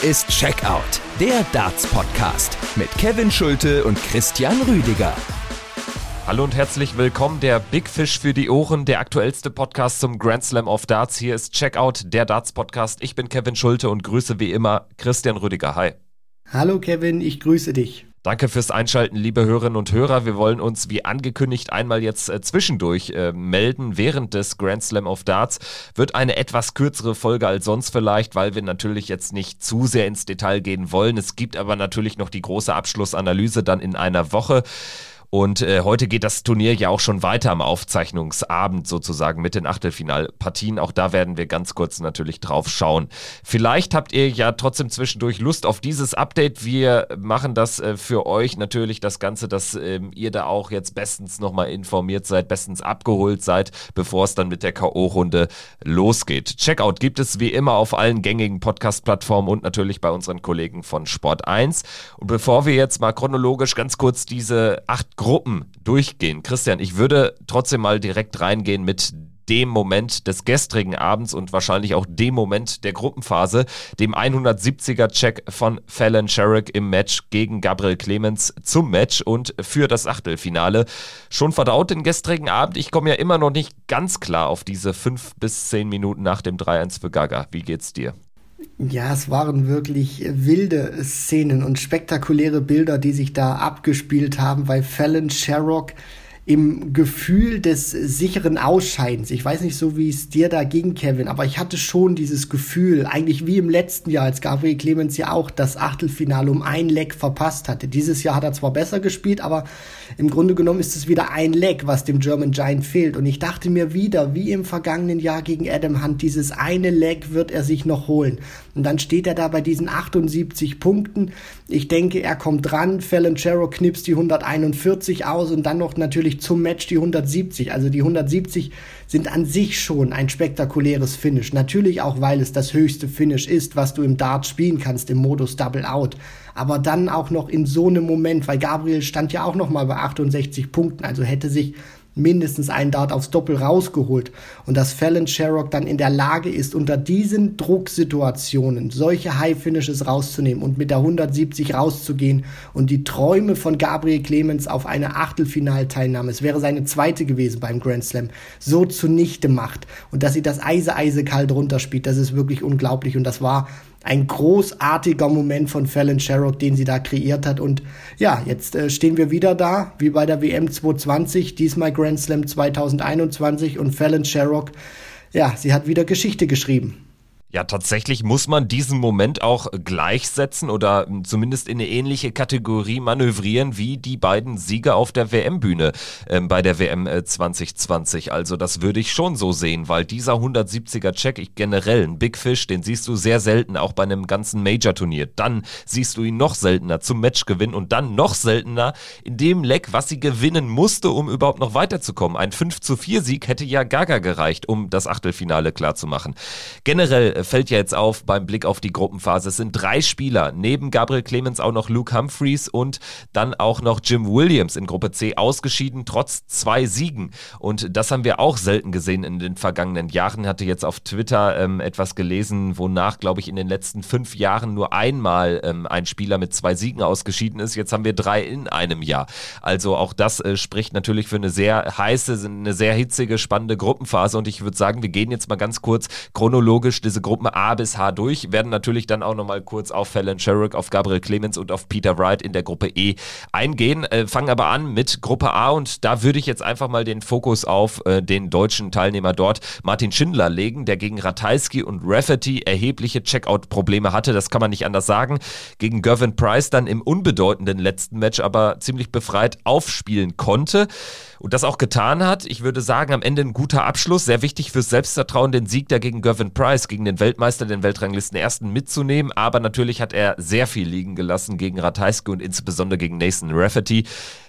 Hier ist Checkout, der Darts-Podcast mit Kevin Schulte und Christian Rüdiger. Hallo und herzlich willkommen, der Big Fish für die Ohren, der aktuellste Podcast zum Grand Slam of Darts. Hier ist Checkout, der Darts-Podcast. Ich bin Kevin Schulte und grüße wie immer Christian Rüdiger. Hi. Hallo Kevin, ich grüße dich. Danke fürs Einschalten, liebe Hörerinnen und Hörer. Wir wollen uns wie angekündigt einmal jetzt äh, zwischendurch äh, melden. Während des Grand Slam of Darts wird eine etwas kürzere Folge als sonst vielleicht, weil wir natürlich jetzt nicht zu sehr ins Detail gehen wollen. Es gibt aber natürlich noch die große Abschlussanalyse dann in einer Woche. Und äh, heute geht das Turnier ja auch schon weiter am Aufzeichnungsabend sozusagen mit den Achtelfinalpartien. Auch da werden wir ganz kurz natürlich drauf schauen. Vielleicht habt ihr ja trotzdem zwischendurch Lust auf dieses Update. Wir machen das äh, für euch natürlich das Ganze, dass ähm, ihr da auch jetzt bestens nochmal informiert seid, bestens abgeholt seid, bevor es dann mit der K.O.-Runde losgeht. Checkout gibt es wie immer auf allen gängigen Podcast-Plattformen und natürlich bei unseren Kollegen von Sport 1. Und bevor wir jetzt mal chronologisch ganz kurz diese acht Gruppen durchgehen. Christian, ich würde trotzdem mal direkt reingehen mit dem Moment des gestrigen Abends und wahrscheinlich auch dem Moment der Gruppenphase, dem 170er Check von Fallon Sherrick im Match gegen Gabriel Clemens zum Match und für das Achtelfinale. Schon verdaut den gestrigen Abend. Ich komme ja immer noch nicht ganz klar auf diese fünf bis zehn Minuten nach dem 3-1 für Gaga. Wie geht's dir? Ja, es waren wirklich wilde Szenen und spektakuläre Bilder, die sich da abgespielt haben, weil Fallon Sherrock im Gefühl des sicheren Ausscheidens. Ich weiß nicht so, wie es dir da ging, Kevin, aber ich hatte schon dieses Gefühl, eigentlich wie im letzten Jahr, als Gabriel Clemens ja auch das Achtelfinale um ein Leck verpasst hatte. Dieses Jahr hat er zwar besser gespielt, aber im Grunde genommen ist es wieder ein Leck, was dem German Giant fehlt. Und ich dachte mir wieder, wie im vergangenen Jahr gegen Adam Hunt, dieses eine Leck wird er sich noch holen. Und dann steht er da bei diesen 78 Punkten. Ich denke, er kommt dran. Fallon Sherrock knipst die 141 aus und dann noch natürlich zum Match die 170. Also die 170 sind an sich schon ein spektakuläres Finish. Natürlich auch, weil es das höchste Finish ist, was du im Dart spielen kannst, im Modus Double Out. Aber dann auch noch in so einem Moment, weil Gabriel stand ja auch noch mal bei 68 Punkten, also hätte sich mindestens einen Dart aufs Doppel rausgeholt. Und dass Fallon Sherrock dann in der Lage ist, unter diesen Drucksituationen solche High Finishes rauszunehmen und mit der 170 rauszugehen und die Träume von Gabriel Clemens auf eine Achtelfinalteilnahme, es wäre seine zweite gewesen beim Grand Slam, so zunichte macht und dass sie das Eise eisekalt runterspielt, das ist wirklich unglaublich. Und das war ein großartiger Moment von Fallon Sherrock, den sie da kreiert hat. Und ja, jetzt äh, stehen wir wieder da, wie bei der WM 220, diesmal Grand Slam 2021 und Fallon Sherrock, ja, sie hat wieder Geschichte geschrieben. Ja, tatsächlich muss man diesen Moment auch gleichsetzen oder zumindest in eine ähnliche Kategorie manövrieren wie die beiden Sieger auf der WM-Bühne äh, bei der WM äh, 2020. Also das würde ich schon so sehen, weil dieser 170er Check, ich generell ein Big Fish, den siehst du sehr selten, auch bei einem ganzen Major-Turnier. Dann siehst du ihn noch seltener zum Matchgewinn und dann noch seltener in dem Leck, was sie gewinnen musste, um überhaupt noch weiterzukommen. Ein 5 zu 4 Sieg hätte ja Gaga gereicht, um das Achtelfinale klarzumachen. Generell äh, fällt ja jetzt auf beim Blick auf die Gruppenphase. Es sind drei Spieler, neben Gabriel Clemens auch noch Luke Humphreys und dann auch noch Jim Williams in Gruppe C ausgeschieden, trotz zwei Siegen. Und das haben wir auch selten gesehen in den vergangenen Jahren. Hatte jetzt auf Twitter ähm, etwas gelesen, wonach, glaube ich, in den letzten fünf Jahren nur einmal ähm, ein Spieler mit zwei Siegen ausgeschieden ist. Jetzt haben wir drei in einem Jahr. Also auch das äh, spricht natürlich für eine sehr heiße, eine sehr hitzige, spannende Gruppenphase. Und ich würde sagen, wir gehen jetzt mal ganz kurz chronologisch diese Gruppen A bis H durch, werden natürlich dann auch nochmal kurz auf Fallon Sherrick, auf Gabriel Clemens und auf Peter Wright in der Gruppe E eingehen, äh, fangen aber an mit Gruppe A und da würde ich jetzt einfach mal den Fokus auf äh, den deutschen Teilnehmer dort, Martin Schindler, legen, der gegen Ratajski und Rafferty erhebliche Checkout-Probleme hatte, das kann man nicht anders sagen. Gegen Gervin Price dann im unbedeutenden letzten Match aber ziemlich befreit aufspielen konnte und das auch getan hat. Ich würde sagen, am Ende ein guter Abschluss, sehr wichtig fürs Selbstvertrauen, den Sieg da gegen Gervin Price, gegen den Weltmeister, den Weltranglisten ersten mitzunehmen. Aber natürlich hat er sehr viel liegen gelassen gegen Ratajski und insbesondere gegen Nathan Rafferty.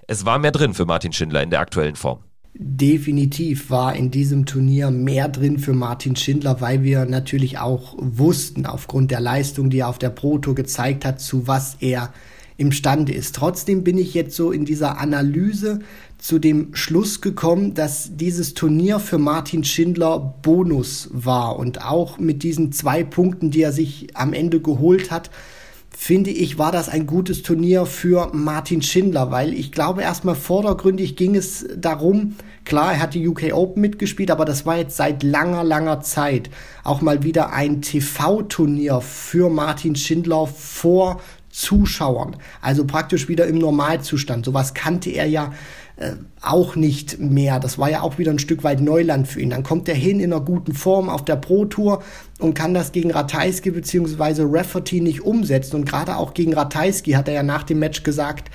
Es war mehr drin für Martin Schindler in der aktuellen Form. Definitiv war in diesem Turnier mehr drin für Martin Schindler, weil wir natürlich auch wussten, aufgrund der Leistung, die er auf der Pro Tour gezeigt hat, zu was er imstande ist. Trotzdem bin ich jetzt so in dieser Analyse zu dem Schluss gekommen, dass dieses Turnier für Martin Schindler Bonus war und auch mit diesen zwei Punkten, die er sich am Ende geholt hat, finde ich, war das ein gutes Turnier für Martin Schindler, weil ich glaube, erstmal vordergründig ging es darum, klar, er hat die UK Open mitgespielt, aber das war jetzt seit langer, langer Zeit auch mal wieder ein TV-Turnier für Martin Schindler vor Zuschauern. Also praktisch wieder im Normalzustand. Sowas kannte er ja äh, auch nicht mehr. Das war ja auch wieder ein Stück weit Neuland für ihn. Dann kommt er hin in einer guten Form auf der Pro Tour und kann das gegen Ratajski bzw. Rafferty nicht umsetzen. Und gerade auch gegen Ratajski hat er ja nach dem Match gesagt,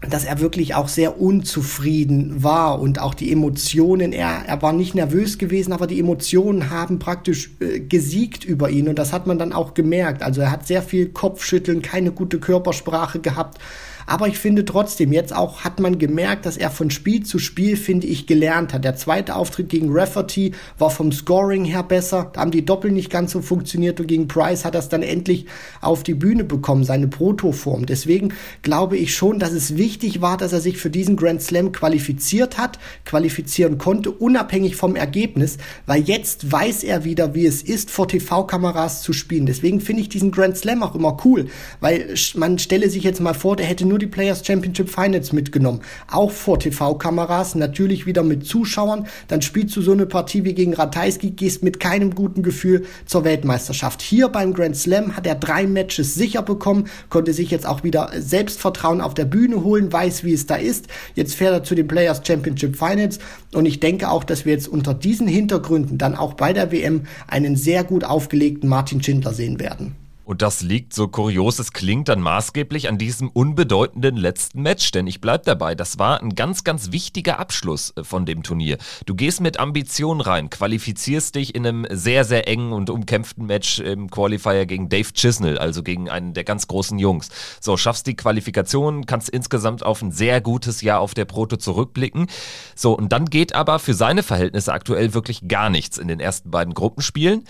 dass er wirklich auch sehr unzufrieden war und auch die Emotionen, er, er war nicht nervös gewesen, aber die Emotionen haben praktisch äh, gesiegt über ihn und das hat man dann auch gemerkt. Also er hat sehr viel Kopfschütteln, keine gute Körpersprache gehabt aber ich finde trotzdem, jetzt auch hat man gemerkt, dass er von Spiel zu Spiel, finde ich, gelernt hat. Der zweite Auftritt gegen Rafferty war vom Scoring her besser. Da haben die Doppel nicht ganz so funktioniert und gegen Price hat er es dann endlich auf die Bühne bekommen, seine Protoform. Deswegen glaube ich schon, dass es wichtig war, dass er sich für diesen Grand Slam qualifiziert hat, qualifizieren konnte, unabhängig vom Ergebnis, weil jetzt weiß er wieder, wie es ist, vor TV-Kameras zu spielen. Deswegen finde ich diesen Grand Slam auch immer cool, weil man stelle sich jetzt mal vor, der hätte nur die Players Championship Finals mitgenommen. Auch vor TV-Kameras, natürlich wieder mit Zuschauern. Dann spielst du so eine Partie wie gegen Ratajski, gehst mit keinem guten Gefühl zur Weltmeisterschaft. Hier beim Grand Slam hat er drei Matches sicher bekommen, konnte sich jetzt auch wieder Selbstvertrauen auf der Bühne holen, weiß, wie es da ist. Jetzt fährt er zu den Players Championship Finals und ich denke auch, dass wir jetzt unter diesen Hintergründen dann auch bei der WM einen sehr gut aufgelegten Martin Schindler sehen werden. Und das liegt, so kurios es klingt, dann maßgeblich an diesem unbedeutenden letzten Match. Denn ich bleib dabei, das war ein ganz, ganz wichtiger Abschluss äh, von dem Turnier. Du gehst mit Ambition rein, qualifizierst dich in einem sehr, sehr engen und umkämpften Match im Qualifier gegen Dave Chisnell, also gegen einen der ganz großen Jungs. So, schaffst die Qualifikation, kannst insgesamt auf ein sehr gutes Jahr auf der Proto zurückblicken. So, und dann geht aber für seine Verhältnisse aktuell wirklich gar nichts in den ersten beiden Gruppenspielen.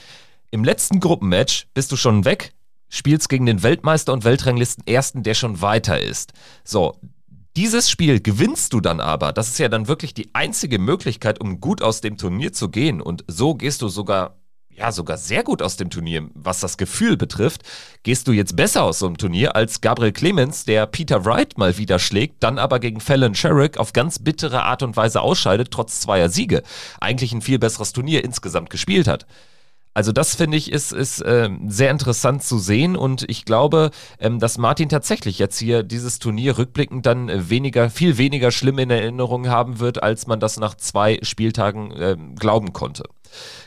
Im letzten Gruppenmatch bist du schon weg, spielst gegen den Weltmeister und Weltranglisten Ersten, der schon weiter ist. So, dieses Spiel gewinnst du dann aber. Das ist ja dann wirklich die einzige Möglichkeit, um gut aus dem Turnier zu gehen. Und so gehst du sogar, ja, sogar sehr gut aus dem Turnier, was das Gefühl betrifft. Gehst du jetzt besser aus so einem Turnier als Gabriel Clemens, der Peter Wright mal wieder schlägt, dann aber gegen Fallon Sherrick auf ganz bittere Art und Weise ausscheidet, trotz zweier Siege. Eigentlich ein viel besseres Turnier insgesamt gespielt hat. Also das finde ich ist, ist äh, sehr interessant zu sehen und ich glaube, ähm, dass Martin tatsächlich jetzt hier dieses Turnier rückblickend dann äh, weniger, viel weniger schlimm in Erinnerung haben wird, als man das nach zwei Spieltagen äh, glauben konnte.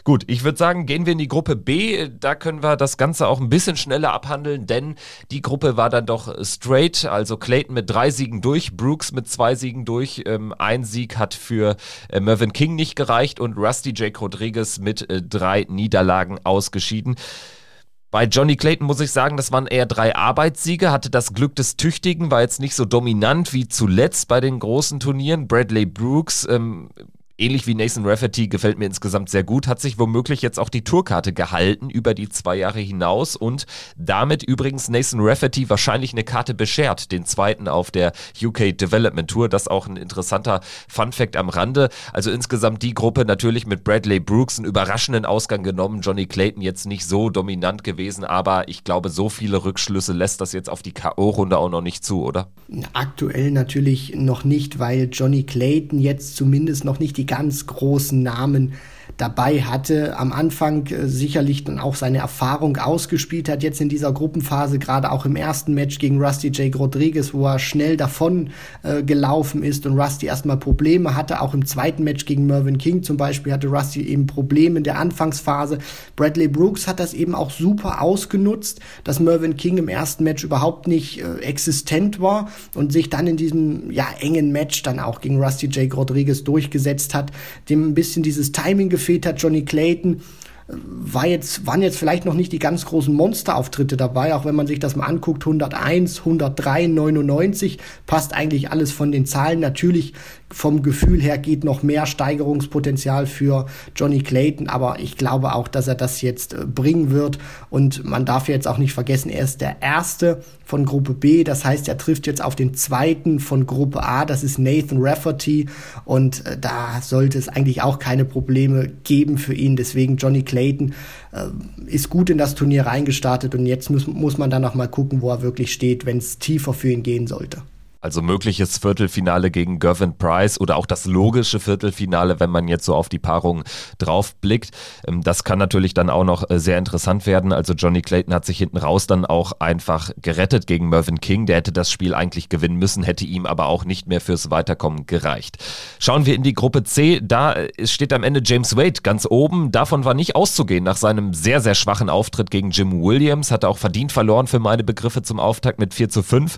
Gut, ich würde sagen, gehen wir in die Gruppe B. Da können wir das Ganze auch ein bisschen schneller abhandeln, denn die Gruppe war dann doch straight. Also Clayton mit drei Siegen durch, Brooks mit zwei Siegen durch. Ähm, ein Sieg hat für äh, Mervyn King nicht gereicht und Rusty Jake Rodriguez mit äh, drei Niederlagen ausgeschieden. Bei Johnny Clayton muss ich sagen, das waren eher drei Arbeitssiege, hatte das Glück des Tüchtigen, war jetzt nicht so dominant wie zuletzt bei den großen Turnieren. Bradley Brooks ähm, ähnlich wie Nathan Rafferty gefällt mir insgesamt sehr gut, hat sich womöglich jetzt auch die Tourkarte gehalten über die zwei Jahre hinaus und damit übrigens Nathan Rafferty wahrscheinlich eine Karte beschert, den zweiten auf der UK Development Tour. Das auch ein interessanter Fun Fact am Rande. Also insgesamt die Gruppe natürlich mit Bradley Brooks einen überraschenden Ausgang genommen. Johnny Clayton jetzt nicht so dominant gewesen, aber ich glaube, so viele Rückschlüsse lässt das jetzt auf die K.O.-Runde auch noch nicht zu, oder? Aktuell natürlich noch nicht, weil Johnny Clayton jetzt zumindest noch nicht die ganz großen Namen dabei hatte, am Anfang äh, sicherlich dann auch seine Erfahrung ausgespielt hat, jetzt in dieser Gruppenphase, gerade auch im ersten Match gegen Rusty Jake Rodriguez, wo er schnell davon äh, gelaufen ist und Rusty erstmal Probleme hatte, auch im zweiten Match gegen Mervyn King zum Beispiel hatte Rusty eben Probleme in der Anfangsphase. Bradley Brooks hat das eben auch super ausgenutzt, dass Mervyn King im ersten Match überhaupt nicht äh, existent war und sich dann in diesem ja engen Match dann auch gegen Rusty Jake Rodriguez durchgesetzt hat, dem ein bisschen dieses Timing gefehlt hat. Johnny Clayton war jetzt, waren jetzt vielleicht noch nicht die ganz großen Monsterauftritte dabei, auch wenn man sich das mal anguckt, 101, 103, 99, passt eigentlich alles von den Zahlen. Natürlich vom Gefühl her geht noch mehr Steigerungspotenzial für Johnny Clayton, aber ich glaube auch, dass er das jetzt äh, bringen wird. Und man darf jetzt auch nicht vergessen, er ist der Erste von Gruppe B. Das heißt, er trifft jetzt auf den Zweiten von Gruppe A. Das ist Nathan Rafferty. Und äh, da sollte es eigentlich auch keine Probleme geben für ihn. Deswegen Johnny Clayton äh, ist gut in das Turnier reingestartet. Und jetzt muss, muss man dann noch mal gucken, wo er wirklich steht, wenn es tiefer für ihn gehen sollte. Also mögliches Viertelfinale gegen Gervin Price oder auch das logische Viertelfinale, wenn man jetzt so auf die Paarung drauf blickt. Ähm, das kann natürlich dann auch noch äh, sehr interessant werden. Also Johnny Clayton hat sich hinten raus dann auch einfach gerettet gegen Mervyn King. Der hätte das Spiel eigentlich gewinnen müssen, hätte ihm aber auch nicht mehr fürs Weiterkommen gereicht. Schauen wir in die Gruppe C. Da äh, steht am Ende James Wade ganz oben. Davon war nicht auszugehen nach seinem sehr, sehr schwachen Auftritt gegen Jim Williams. Hat er auch verdient verloren für meine Begriffe zum Auftakt mit 4 zu 5.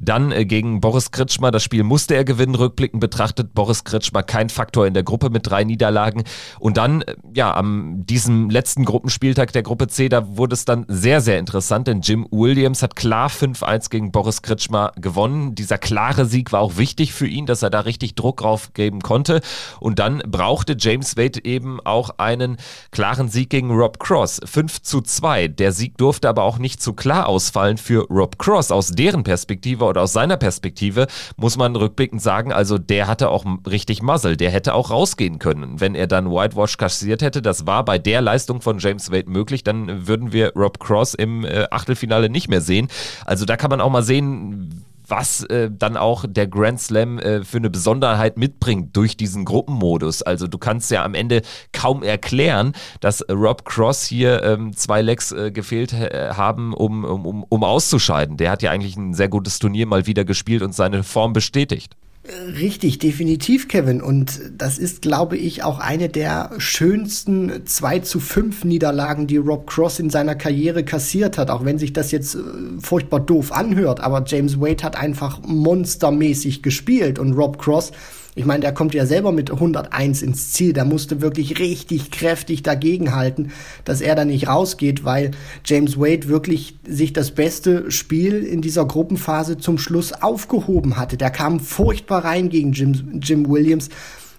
Dann äh, gegen Boris Kritschmer. Das Spiel musste er gewinnen, rückblickend betrachtet. Boris Kritschmer kein Faktor in der Gruppe mit drei Niederlagen. Und dann, äh, ja, am diesem letzten Gruppenspieltag der Gruppe C, da wurde es dann sehr, sehr interessant, denn Jim Williams hat klar 5-1 gegen Boris Kritschmer gewonnen. Dieser klare Sieg war auch wichtig für ihn, dass er da richtig Druck drauf geben konnte. Und dann brauchte James Wade eben auch einen klaren Sieg gegen Rob Cross. 5 zu 2. Der Sieg durfte aber auch nicht zu klar ausfallen für Rob Cross aus deren Perspektive oder aus seiner Perspektive. Perspektive muss man rückblickend sagen, also der hatte auch richtig Muzzle, der hätte auch rausgehen können. Wenn er dann Whitewash kassiert hätte, das war bei der Leistung von James Wade möglich, dann würden wir Rob Cross im äh, Achtelfinale nicht mehr sehen. Also da kann man auch mal sehen, was äh, dann auch der Grand Slam äh, für eine Besonderheit mitbringt durch diesen Gruppenmodus. Also du kannst ja am Ende kaum erklären, dass Rob Cross hier ähm, zwei Legs äh, gefehlt äh, haben, um, um, um auszuscheiden. Der hat ja eigentlich ein sehr gutes Turnier mal wieder gespielt und seine Form bestätigt. Richtig, definitiv, Kevin. Und das ist, glaube ich, auch eine der schönsten 2 zu 5 Niederlagen, die Rob Cross in seiner Karriere kassiert hat. Auch wenn sich das jetzt äh, furchtbar doof anhört. Aber James Wade hat einfach monstermäßig gespielt und Rob Cross ich meine, der kommt ja selber mit 101 ins Ziel. Der musste wirklich richtig kräftig dagegenhalten, dass er da nicht rausgeht, weil James Wade wirklich sich das beste Spiel in dieser Gruppenphase zum Schluss aufgehoben hatte. Der kam furchtbar rein gegen Jim, Jim Williams,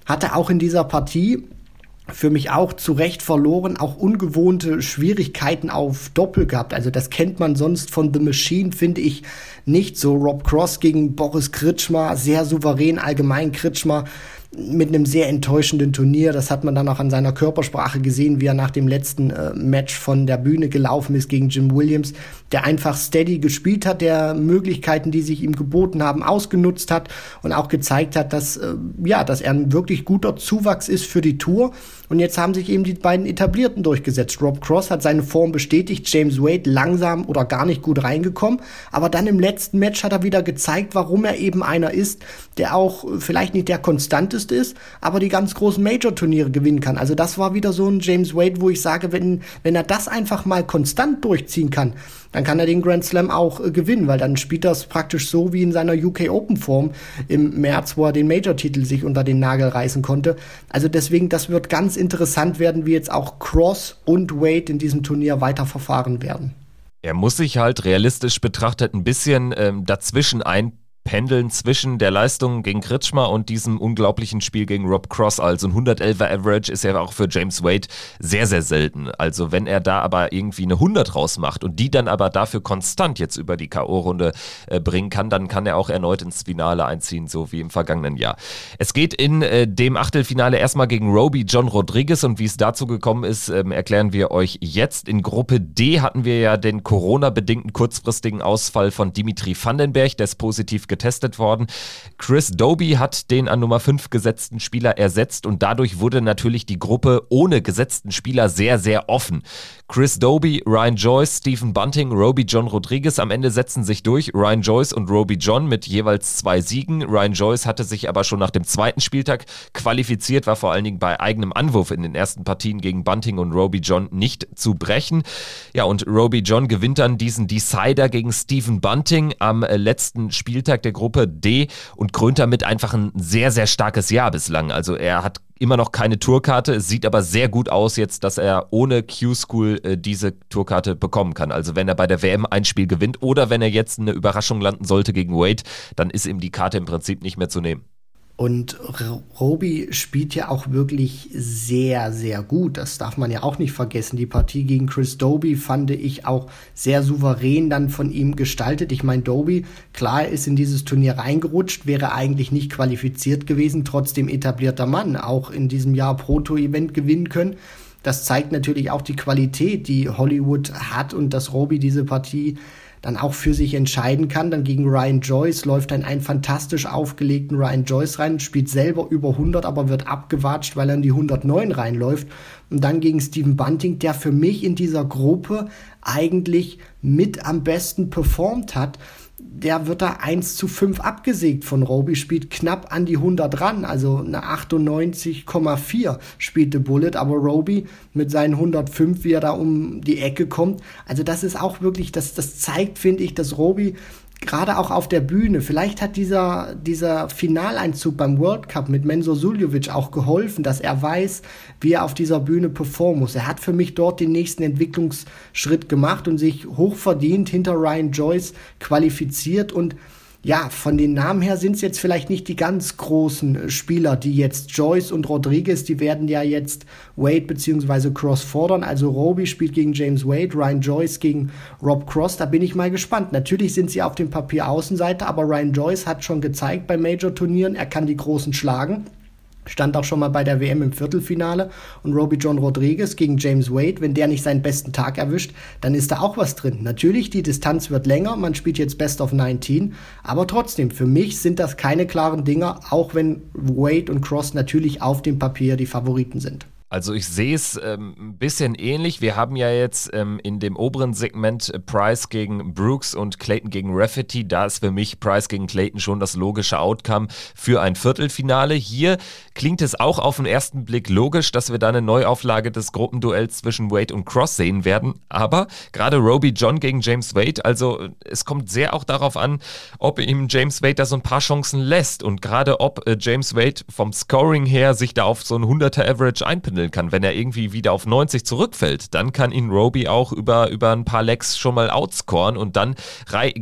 hatte auch in dieser Partie für mich auch zu Recht verloren, auch ungewohnte Schwierigkeiten auf Doppel gehabt. Also das kennt man sonst von The Machine, finde ich nicht so. Rob Cross gegen Boris Kritschmer, sehr souverän, allgemein Kritschmer mit einem sehr enttäuschenden Turnier. Das hat man dann auch an seiner Körpersprache gesehen, wie er nach dem letzten äh, Match von der Bühne gelaufen ist gegen Jim Williams, der einfach steady gespielt hat, der Möglichkeiten, die sich ihm geboten haben, ausgenutzt hat und auch gezeigt hat, dass äh, ja, dass er ein wirklich guter Zuwachs ist für die Tour. Und jetzt haben sich eben die beiden Etablierten durchgesetzt. Rob Cross hat seine Form bestätigt, James Wade langsam oder gar nicht gut reingekommen, aber dann im letzten Match hat er wieder gezeigt, warum er eben einer ist, der auch äh, vielleicht nicht der konstante schlechteste ist, aber die ganz großen Major-Turniere gewinnen kann. Also das war wieder so ein James Wade, wo ich sage, wenn, wenn er das einfach mal konstant durchziehen kann, dann kann er den Grand Slam auch äh, gewinnen, weil dann spielt das praktisch so wie in seiner UK Open Form im März, wo er den Major-Titel sich unter den Nagel reißen konnte. Also deswegen, das wird ganz interessant werden, wie jetzt auch Cross und Wade in diesem Turnier weiter verfahren werden. Er muss sich halt realistisch betrachtet ein bisschen ähm, dazwischen ein pendeln zwischen der Leistung gegen Kritschmer und diesem unglaublichen Spiel gegen Rob Cross. Also ein 111er Average ist ja auch für James Wade sehr, sehr selten. Also wenn er da aber irgendwie eine 100 rausmacht und die dann aber dafür konstant jetzt über die K.O.-Runde äh, bringen kann, dann kann er auch erneut ins Finale einziehen, so wie im vergangenen Jahr. Es geht in äh, dem Achtelfinale erstmal gegen Roby John Rodriguez und wie es dazu gekommen ist, ähm, erklären wir euch jetzt. In Gruppe D hatten wir ja den Corona-bedingten kurzfristigen Ausfall von Dimitri Vandenberg, der ist positiv getestet worden. Chris Doby hat den an Nummer 5 gesetzten Spieler ersetzt und dadurch wurde natürlich die Gruppe ohne gesetzten Spieler sehr, sehr offen. Chris Doby, Ryan Joyce, Stephen Bunting, Roby John Rodriguez am Ende setzen sich durch. Ryan Joyce und Roby John mit jeweils zwei Siegen. Ryan Joyce hatte sich aber schon nach dem zweiten Spieltag qualifiziert, war vor allen Dingen bei eigenem Anwurf in den ersten Partien gegen Bunting und Roby John nicht zu brechen. Ja, und Roby John gewinnt dann diesen Decider gegen Stephen Bunting am äh, letzten Spieltag der Gruppe D und krönt damit einfach ein sehr, sehr starkes Jahr bislang. Also er hat immer noch keine Tourkarte. Es sieht aber sehr gut aus jetzt, dass er ohne Q-School äh, diese Tourkarte bekommen kann. Also wenn er bei der WM ein Spiel gewinnt oder wenn er jetzt eine Überraschung landen sollte gegen Wade, dann ist ihm die Karte im Prinzip nicht mehr zu nehmen. Und Roby spielt ja auch wirklich sehr, sehr gut. Das darf man ja auch nicht vergessen. Die Partie gegen Chris Doby fand ich auch sehr souverän dann von ihm gestaltet. Ich meine, Doby, klar, ist in dieses Turnier reingerutscht, wäre eigentlich nicht qualifiziert gewesen, trotzdem etablierter Mann, auch in diesem Jahr Proto-Event gewinnen können. Das zeigt natürlich auch die Qualität, die Hollywood hat und dass Roby diese Partie dann auch für sich entscheiden kann. Dann gegen Ryan Joyce läuft dann einen fantastisch aufgelegten Ryan Joyce rein, spielt selber über 100, aber wird abgewatscht, weil er in die 109 reinläuft. Und dann gegen Steven Bunting, der für mich in dieser Gruppe eigentlich mit am besten performt hat der wird da 1 zu 5 abgesägt von Roby, spielt knapp an die 100 ran, also eine 98,4 spielte Bullet, aber Roby mit seinen 105, wie er da um die Ecke kommt, also das ist auch wirklich, das, das zeigt, finde ich, dass Roby gerade auch auf der Bühne, vielleicht hat dieser, dieser Finaleinzug beim World Cup mit Menzo Suljovic auch geholfen, dass er weiß, wie er auf dieser Bühne performen muss. Er hat für mich dort den nächsten Entwicklungsschritt gemacht und sich hochverdient hinter Ryan Joyce qualifiziert und ja, von den Namen her sind es jetzt vielleicht nicht die ganz großen äh, Spieler, die jetzt Joyce und Rodriguez, die werden ja jetzt Wade bzw. Cross fordern. Also Roby spielt gegen James Wade, Ryan Joyce gegen Rob Cross. Da bin ich mal gespannt. Natürlich sind sie auf dem Papier Außenseiter, aber Ryan Joyce hat schon gezeigt bei Major-Turnieren, er kann die Großen schlagen stand auch schon mal bei der WM im Viertelfinale und Roby John Rodriguez gegen James Wade, wenn der nicht seinen besten Tag erwischt, dann ist da auch was drin. Natürlich, die Distanz wird länger, man spielt jetzt Best of 19, aber trotzdem, für mich sind das keine klaren Dinger, auch wenn Wade und Cross natürlich auf dem Papier die Favoriten sind. Also ich sehe es ähm, ein bisschen ähnlich. Wir haben ja jetzt ähm, in dem oberen Segment äh, Price gegen Brooks und Clayton gegen Rafferty. Da ist für mich Price gegen Clayton schon das logische Outcome für ein Viertelfinale. Hier klingt es auch auf den ersten Blick logisch, dass wir da eine Neuauflage des Gruppenduells zwischen Wade und Cross sehen werden. Aber gerade Roby John gegen James Wade, also äh, es kommt sehr auch darauf an, ob ihm James Wade da so ein paar Chancen lässt und gerade ob äh, James Wade vom Scoring her sich da auf so ein 100er Average einpinnt handeln kann. Wenn er irgendwie wieder auf 90 zurückfällt, dann kann ihn Roby auch über, über ein paar Lecks schon mal outscoren und dann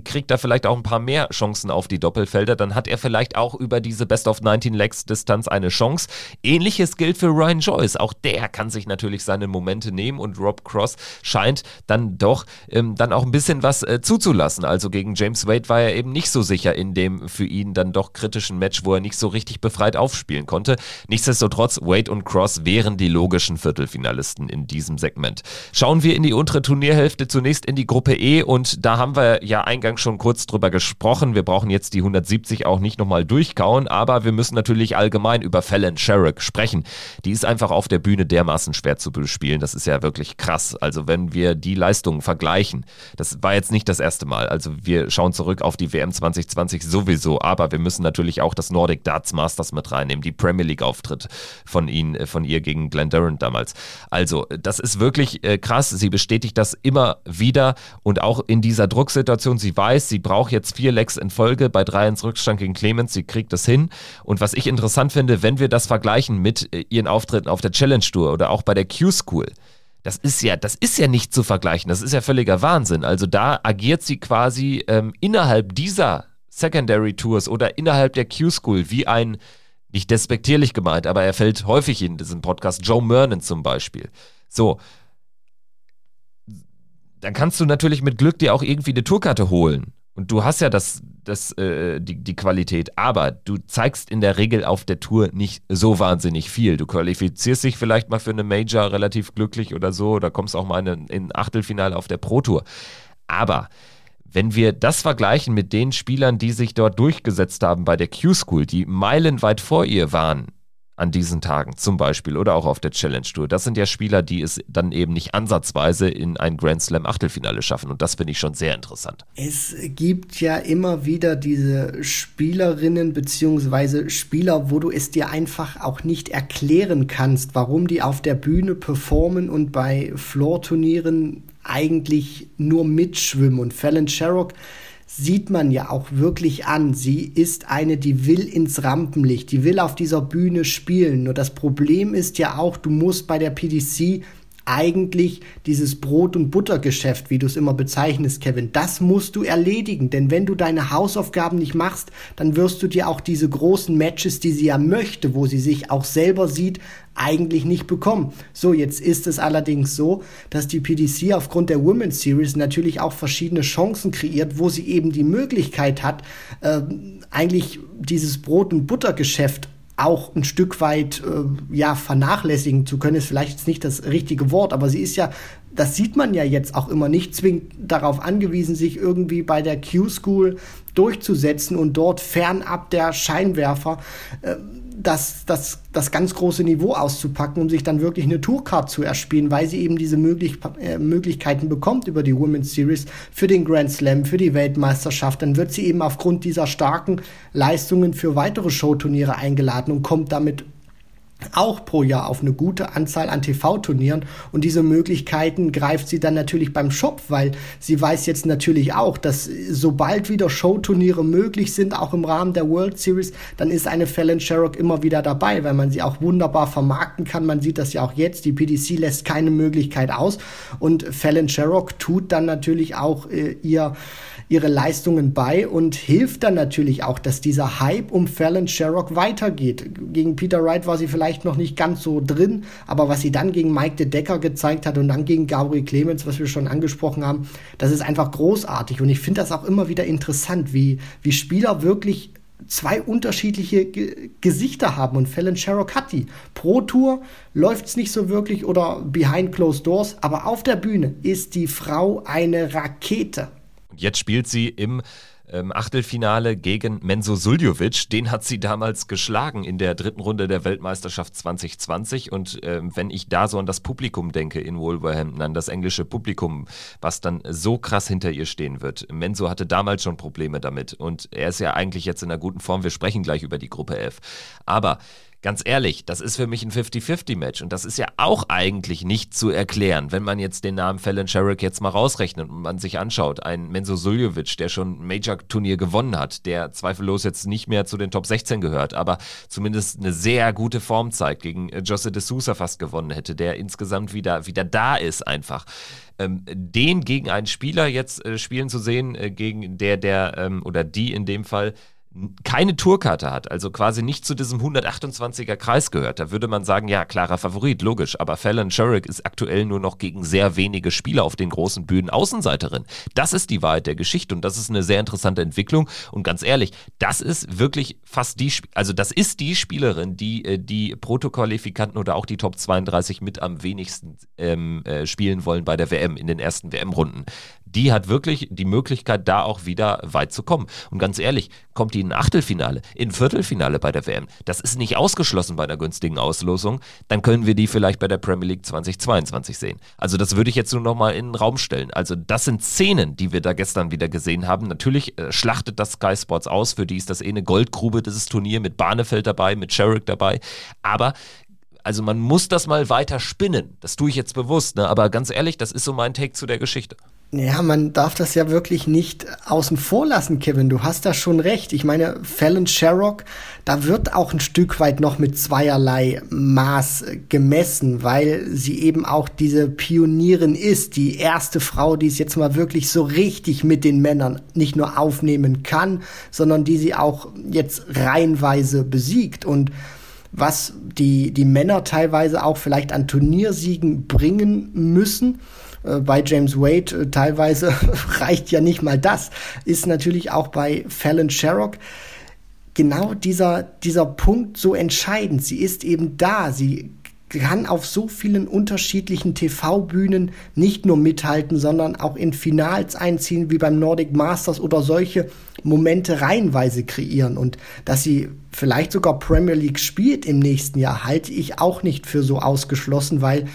kriegt er vielleicht auch ein paar mehr Chancen auf die Doppelfelder. Dann hat er vielleicht auch über diese Best of 19 Lecks Distanz eine Chance. Ähnliches gilt für Ryan Joyce. Auch der kann sich natürlich seine Momente nehmen und Rob Cross scheint dann doch ähm, dann auch ein bisschen was äh, zuzulassen. Also gegen James Wade war er eben nicht so sicher in dem für ihn dann doch kritischen Match, wo er nicht so richtig befreit aufspielen konnte. Nichtsdestotrotz, Wade und Cross wären die die logischen Viertelfinalisten in diesem Segment. Schauen wir in die untere Turnierhälfte zunächst in die Gruppe E und da haben wir ja eingangs schon kurz drüber gesprochen. Wir brauchen jetzt die 170 auch nicht nochmal durchkauen, aber wir müssen natürlich allgemein über Fallon Sherrick sprechen. Die ist einfach auf der Bühne dermaßen schwer zu bespielen. Das ist ja wirklich krass. Also wenn wir die Leistungen vergleichen, das war jetzt nicht das erste Mal. Also wir schauen zurück auf die WM 2020 sowieso, aber wir müssen natürlich auch das Nordic Darts Masters mit reinnehmen, die Premier League Auftritt von ihnen, von ihr gegen Glenn Durant damals. Also, das ist wirklich äh, krass. Sie bestätigt das immer wieder und auch in dieser Drucksituation. Sie weiß, sie braucht jetzt vier Lecks in Folge bei drei ins Rückstand gegen Clemens. Sie kriegt das hin. Und was ich interessant finde, wenn wir das vergleichen mit äh, ihren Auftritten auf der Challenge Tour oder auch bei der Q-School, das ist ja, das ist ja nicht zu vergleichen. Das ist ja völliger Wahnsinn. Also da agiert sie quasi ähm, innerhalb dieser Secondary Tours oder innerhalb der Q-School wie ein nicht despektierlich gemeint, aber er fällt häufig in diesem Podcast. Joe Mernon zum Beispiel. So. Dann kannst du natürlich mit Glück dir auch irgendwie eine Tourkarte holen. Und du hast ja das, das, äh, die, die Qualität, aber du zeigst in der Regel auf der Tour nicht so wahnsinnig viel. Du qualifizierst dich vielleicht mal für eine Major relativ glücklich oder so, oder kommst auch mal in ein Achtelfinale auf der Pro Tour. Aber wenn wir das vergleichen mit den Spielern, die sich dort durchgesetzt haben bei der Q-School, die meilenweit vor ihr waren an diesen Tagen zum Beispiel oder auch auf der Challenge Tour, das sind ja Spieler, die es dann eben nicht ansatzweise in ein Grand Slam Achtelfinale schaffen und das finde ich schon sehr interessant. Es gibt ja immer wieder diese Spielerinnen beziehungsweise Spieler, wo du es dir einfach auch nicht erklären kannst, warum die auf der Bühne performen und bei Floor-Turnieren eigentlich nur mitschwimmen. Und Fallon Sherrock sieht man ja auch wirklich an. Sie ist eine, die will ins Rampenlicht, die will auf dieser Bühne spielen. Nur das Problem ist ja auch, du musst bei der PDC eigentlich dieses Brot- und Buttergeschäft, wie du es immer bezeichnest, Kevin. Das musst du erledigen, denn wenn du deine Hausaufgaben nicht machst, dann wirst du dir auch diese großen Matches, die sie ja möchte, wo sie sich auch selber sieht, eigentlich nicht bekommen. So, jetzt ist es allerdings so, dass die PDC aufgrund der Women's Series natürlich auch verschiedene Chancen kreiert, wo sie eben die Möglichkeit hat, äh, eigentlich dieses Brot- und Buttergeschäft auch ein Stück weit äh, ja vernachlässigen zu können, ist vielleicht jetzt nicht das richtige Wort, aber sie ist ja, das sieht man ja jetzt auch immer nicht zwingend darauf angewiesen, sich irgendwie bei der Q-School durchzusetzen und dort fernab der Scheinwerfer äh, das, das, das ganz große Niveau auszupacken, um sich dann wirklich eine Tourcard zu erspielen, weil sie eben diese möglich, äh, Möglichkeiten bekommt über die Women's Series für den Grand Slam, für die Weltmeisterschaft. Dann wird sie eben aufgrund dieser starken Leistungen für weitere Showturniere eingeladen und kommt damit auch pro Jahr auf eine gute Anzahl an TV-Turnieren und diese Möglichkeiten greift sie dann natürlich beim Shop, weil sie weiß jetzt natürlich auch, dass sobald wieder Showturniere möglich sind, auch im Rahmen der World Series, dann ist eine Fallon Sherrock immer wieder dabei, weil man sie auch wunderbar vermarkten kann. Man sieht das ja auch jetzt, die PDC lässt keine Möglichkeit aus. Und Fallon Sherrock tut dann natürlich auch äh, ihr ihre Leistungen bei und hilft dann natürlich auch, dass dieser Hype um Fallon Sherrock weitergeht. Gegen Peter Wright war sie vielleicht noch nicht ganz so drin, aber was sie dann gegen Mike de Decker gezeigt hat und dann gegen Gabriel Clemens, was wir schon angesprochen haben, das ist einfach großartig. Und ich finde das auch immer wieder interessant, wie, wie Spieler wirklich zwei unterschiedliche Ge Gesichter haben und Fallon Sherrock hat die. Pro Tour läuft es nicht so wirklich oder behind closed doors, aber auf der Bühne ist die Frau eine Rakete. Jetzt spielt sie im ähm, Achtelfinale gegen Menzo Suljovic. Den hat sie damals geschlagen in der dritten Runde der Weltmeisterschaft 2020. Und ähm, wenn ich da so an das Publikum denke in Wolverhampton, an das englische Publikum, was dann so krass hinter ihr stehen wird. Menzo hatte damals schon Probleme damit. Und er ist ja eigentlich jetzt in einer guten Form. Wir sprechen gleich über die Gruppe F. Aber Ganz ehrlich, das ist für mich ein 50-50-Match und das ist ja auch eigentlich nicht zu erklären, wenn man jetzt den Namen Fallon Sherrick jetzt mal rausrechnet und man sich anschaut. Ein Menzo Suljovic, der schon ein Major-Turnier gewonnen hat, der zweifellos jetzt nicht mehr zu den Top 16 gehört, aber zumindest eine sehr gute Form zeigt, gegen äh, Jose de Sousa fast gewonnen hätte, der insgesamt wieder, wieder da ist einfach. Ähm, den gegen einen Spieler jetzt äh, spielen zu sehen, äh, gegen der, der ähm, oder die in dem Fall keine Tourkarte hat, also quasi nicht zu diesem 128er Kreis gehört, da würde man sagen, ja, klarer Favorit, logisch, aber Fallon Sherrick ist aktuell nur noch gegen sehr wenige Spieler auf den großen Bühnen Außenseiterin. Das ist die Wahrheit der Geschichte und das ist eine sehr interessante Entwicklung. Und ganz ehrlich, das ist wirklich fast die, also das ist die Spielerin, die äh, die Protokollifikanten oder auch die Top 32 mit am wenigsten ähm, äh, spielen wollen bei der WM in den ersten WM-Runden die hat wirklich die Möglichkeit, da auch wieder weit zu kommen. Und ganz ehrlich, kommt die in Achtelfinale, in Viertelfinale bei der WM, das ist nicht ausgeschlossen bei einer günstigen Auslosung, dann können wir die vielleicht bei der Premier League 2022 sehen. Also das würde ich jetzt nur nochmal in den Raum stellen. Also das sind Szenen, die wir da gestern wieder gesehen haben. Natürlich äh, schlachtet das Sky Sports aus, für die ist das eh eine Goldgrube, dieses Turnier mit Barnefeld dabei, mit Sherrick dabei. Aber also man muss das mal weiter spinnen. Das tue ich jetzt bewusst, ne? aber ganz ehrlich, das ist so mein Take zu der Geschichte. Ja, man darf das ja wirklich nicht außen vor lassen, Kevin. Du hast da schon recht. Ich meine, Fallon Sherrock, da wird auch ein Stück weit noch mit zweierlei Maß gemessen, weil sie eben auch diese Pionierin ist, die erste Frau, die es jetzt mal wirklich so richtig mit den Männern nicht nur aufnehmen kann, sondern die sie auch jetzt reihenweise besiegt und was die, die Männer teilweise auch vielleicht an Turniersiegen bringen müssen äh, bei James Wade äh, teilweise reicht ja nicht mal das, ist natürlich auch bei Fallon Sherrock genau dieser, dieser Punkt so entscheidend. Sie ist eben da, sie kann auf so vielen unterschiedlichen TV-Bühnen nicht nur mithalten, sondern auch in Finals einziehen, wie beim Nordic Masters oder solche Momente reihenweise kreieren. Und dass sie vielleicht sogar Premier League spielt im nächsten Jahr, halte ich auch nicht für so ausgeschlossen, weil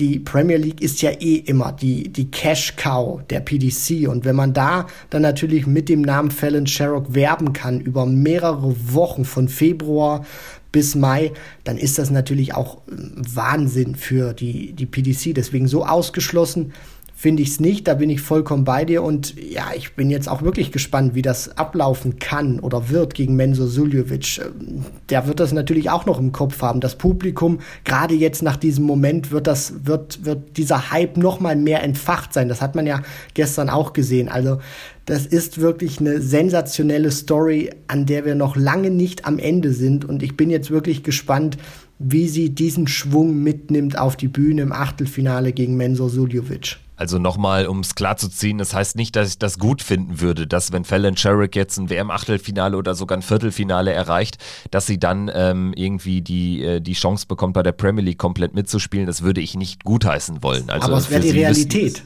die Premier League ist ja eh immer die, die Cash Cow der PDC. Und wenn man da dann natürlich mit dem Namen Fallon Sherrock werben kann über mehrere Wochen von Februar bis Mai, dann ist das natürlich auch Wahnsinn für die, die PDC. Deswegen so ausgeschlossen finde ich es nicht. Da bin ich vollkommen bei dir. Und ja, ich bin jetzt auch wirklich gespannt, wie das ablaufen kann oder wird gegen Menzo Suljovic. Der wird das natürlich auch noch im Kopf haben. Das Publikum, gerade jetzt nach diesem Moment, wird das, wird, wird dieser Hype noch mal mehr entfacht sein. Das hat man ja gestern auch gesehen. Also, das ist wirklich eine sensationelle Story, an der wir noch lange nicht am Ende sind. Und ich bin jetzt wirklich gespannt, wie sie diesen Schwung mitnimmt auf die Bühne im Achtelfinale gegen Menzo Suljovic. Also nochmal, um es klarzuziehen, das heißt nicht, dass ich das gut finden würde, dass wenn Fallon Sherrick jetzt ein WM-Achtelfinale oder sogar ein Viertelfinale erreicht, dass sie dann ähm, irgendwie die, äh, die Chance bekommt, bei der Premier League komplett mitzuspielen. Das würde ich nicht gutheißen wollen. Also Aber es wäre die Realität.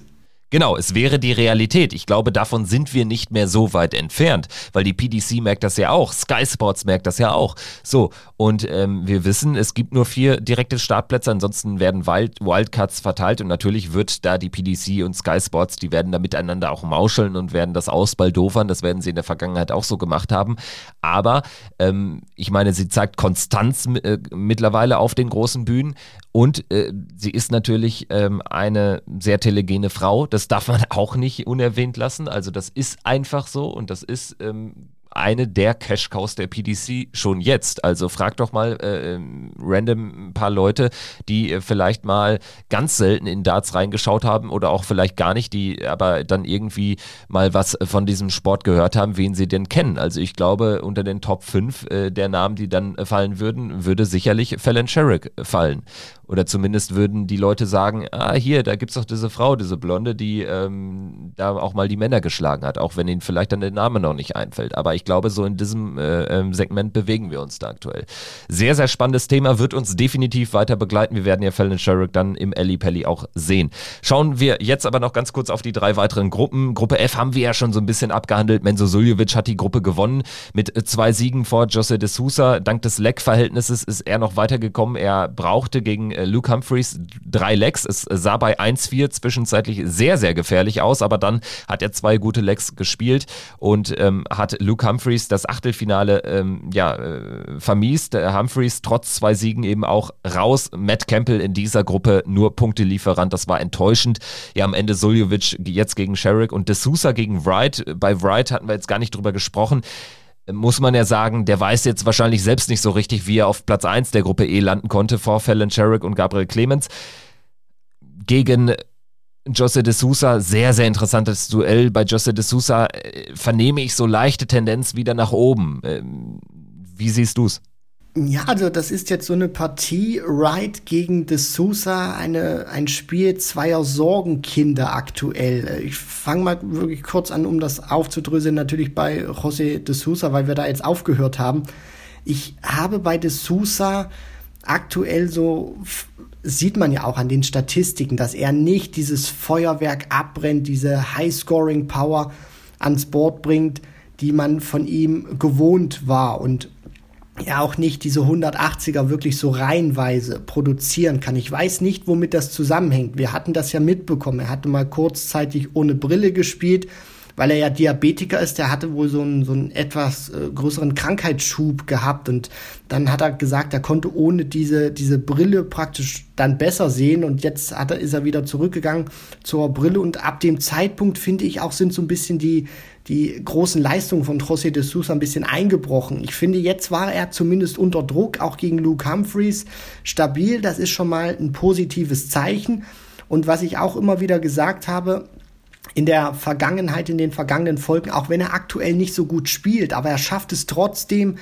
Genau, es wäre die Realität. Ich glaube, davon sind wir nicht mehr so weit entfernt, weil die PDC merkt das ja auch, Sky Sports merkt das ja auch. So, und ähm, wir wissen, es gibt nur vier direkte Startplätze, ansonsten werden Wild Wildcards verteilt und natürlich wird da die PDC und Sky Sports, die werden da miteinander auch mauscheln und werden das ausbaldofern. Das werden sie in der Vergangenheit auch so gemacht haben. Aber ähm, ich meine, sie zeigt Konstanz äh, mittlerweile auf den großen Bühnen und äh, sie ist natürlich ähm, eine sehr telegene Frau. Das darf man auch nicht unerwähnt lassen. Also das ist einfach so und das ist ähm, eine der Cash-Cows der PDC schon jetzt. Also frag doch mal äh, ähm, random ein paar Leute, die äh, vielleicht mal ganz selten in Darts reingeschaut haben oder auch vielleicht gar nicht, die aber dann irgendwie mal was von diesem Sport gehört haben, wen sie denn kennen. Also ich glaube, unter den Top 5 äh, der Namen, die dann äh, fallen würden, würde sicherlich Fallon Sherrick fallen. Oder zumindest würden die Leute sagen, ah, hier, da gibt es doch diese Frau, diese Blonde, die ähm, da auch mal die Männer geschlagen hat, auch wenn ihnen vielleicht dann der Name noch nicht einfällt. Aber ich glaube, so in diesem äh, ähm, Segment bewegen wir uns da aktuell. Sehr, sehr spannendes Thema, wird uns definitiv weiter begleiten. Wir werden ja Fallon Sherrick dann im Ellie Pelli auch sehen. Schauen wir jetzt aber noch ganz kurz auf die drei weiteren Gruppen. Gruppe F haben wir ja schon so ein bisschen abgehandelt. Menzo Suljovic hat die Gruppe gewonnen mit äh, zwei Siegen vor Jose de Sousa. Dank des Leck-Verhältnisses ist er noch weitergekommen. Er brauchte gegen äh, Luke Humphreys drei Lecks. Es sah bei 1-4 zwischenzeitlich sehr, sehr gefährlich aus, aber dann hat er zwei gute Lecks gespielt und ähm, hat Luke Humphreys das Achtelfinale ähm, ja, äh, vermiest. Humphreys trotz zwei Siegen eben auch raus. Matt Campbell in dieser Gruppe nur Punktelieferant. Das war enttäuschend. Ja, am Ende Suljovic jetzt gegen Sherrick und D'Souza gegen Wright. Bei Wright hatten wir jetzt gar nicht drüber gesprochen muss man ja sagen, der weiß jetzt wahrscheinlich selbst nicht so richtig, wie er auf Platz 1 der Gruppe E landen konnte vor Fallon Sherrick und Gabriel Clemens. Gegen Jose de Sousa, sehr, sehr interessantes Duell. Bei Jose de Sousa äh, vernehme ich so leichte Tendenz wieder nach oben. Ähm, wie siehst du es? Ja, also das ist jetzt so eine Partie Wright gegen De Sousa, eine, ein Spiel zweier Sorgenkinder aktuell. Ich fange mal wirklich kurz an, um das aufzudröseln, natürlich bei José De Sousa, weil wir da jetzt aufgehört haben. Ich habe bei De Sousa aktuell so, sieht man ja auch an den Statistiken, dass er nicht dieses Feuerwerk abbrennt, diese High-Scoring-Power ans Board bringt, die man von ihm gewohnt war. Und ja auch nicht diese 180er wirklich so reihenweise produzieren kann. Ich weiß nicht, womit das zusammenhängt. Wir hatten das ja mitbekommen. Er hatte mal kurzzeitig ohne Brille gespielt, weil er ja Diabetiker ist. Der hatte wohl so einen, so einen etwas äh, größeren Krankheitsschub gehabt und dann hat er gesagt, er konnte ohne diese, diese Brille praktisch dann besser sehen und jetzt hat er, ist er wieder zurückgegangen zur Brille und ab dem Zeitpunkt finde ich auch sind so ein bisschen die, die großen Leistungen von José de Sousa ein bisschen eingebrochen. Ich finde, jetzt war er zumindest unter Druck, auch gegen Luke Humphreys, stabil. Das ist schon mal ein positives Zeichen. Und was ich auch immer wieder gesagt habe, in der Vergangenheit, in den vergangenen Folgen, auch wenn er aktuell nicht so gut spielt, aber er schafft es trotzdem,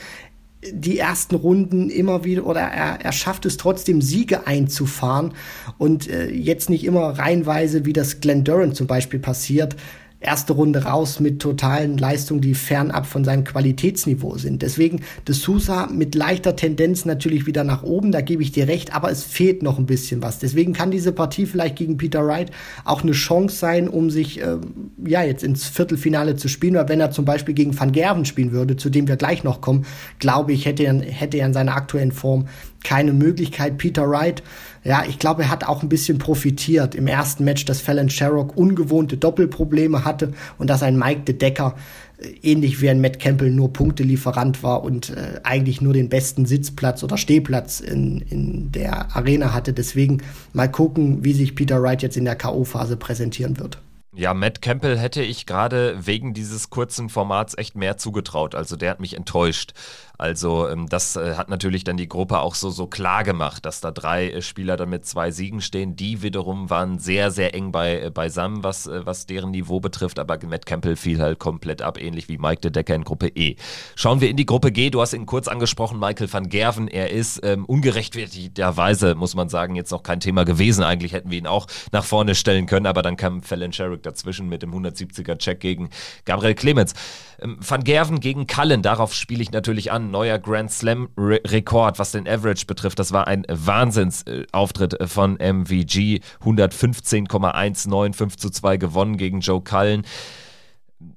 die ersten Runden immer wieder oder er, er schafft es trotzdem Siege einzufahren. Und äh, jetzt nicht immer reihenweise, wie das Glenn Durant zum Beispiel passiert, erste Runde raus mit totalen Leistungen, die fernab von seinem Qualitätsniveau sind. Deswegen De Sousa mit leichter Tendenz natürlich wieder nach oben, da gebe ich dir recht, aber es fehlt noch ein bisschen was. Deswegen kann diese Partie vielleicht gegen Peter Wright auch eine Chance sein, um sich äh, ja jetzt ins Viertelfinale zu spielen. Weil wenn er zum Beispiel gegen Van Gerven spielen würde, zu dem wir gleich noch kommen, glaube ich, hätte er, hätte er in seiner aktuellen Form keine Möglichkeit. Peter Wright, ja, ich glaube, er hat auch ein bisschen profitiert im ersten Match, dass Fallon Sherrock ungewohnte Doppelprobleme hatte und dass ein Mike de Decker äh, ähnlich wie ein Matt Campbell nur Punktelieferant war und äh, eigentlich nur den besten Sitzplatz oder Stehplatz in, in der Arena hatte. Deswegen mal gucken, wie sich Peter Wright jetzt in der K.O.-Phase präsentieren wird. Ja, Matt Campbell hätte ich gerade wegen dieses kurzen Formats echt mehr zugetraut. Also der hat mich enttäuscht. Also ähm, das äh, hat natürlich dann die Gruppe auch so, so klar gemacht, dass da drei äh, Spieler dann mit zwei Siegen stehen. Die wiederum waren sehr, sehr eng bei, äh, beisammen, was, äh, was deren Niveau betrifft. Aber Matt Campbell fiel halt komplett ab, ähnlich wie Mike de Decker in Gruppe E. Schauen wir in die Gruppe G. Du hast ihn kurz angesprochen, Michael van Gerven. Er ist ähm, ungerechtfertigterweise, muss man sagen, jetzt noch kein Thema gewesen. Eigentlich hätten wir ihn auch nach vorne stellen können, aber dann kam Fallon Sherrick dazwischen mit dem 170er-Check gegen Gabriel Clemens. Ähm, Van Gerven gegen Cullen, darauf spiele ich natürlich an. Neuer Grand Slam-Rekord, was den Average betrifft. Das war ein Wahnsinnsauftritt von MVG. 115,19, 5 zu 2 gewonnen gegen Joe Cullen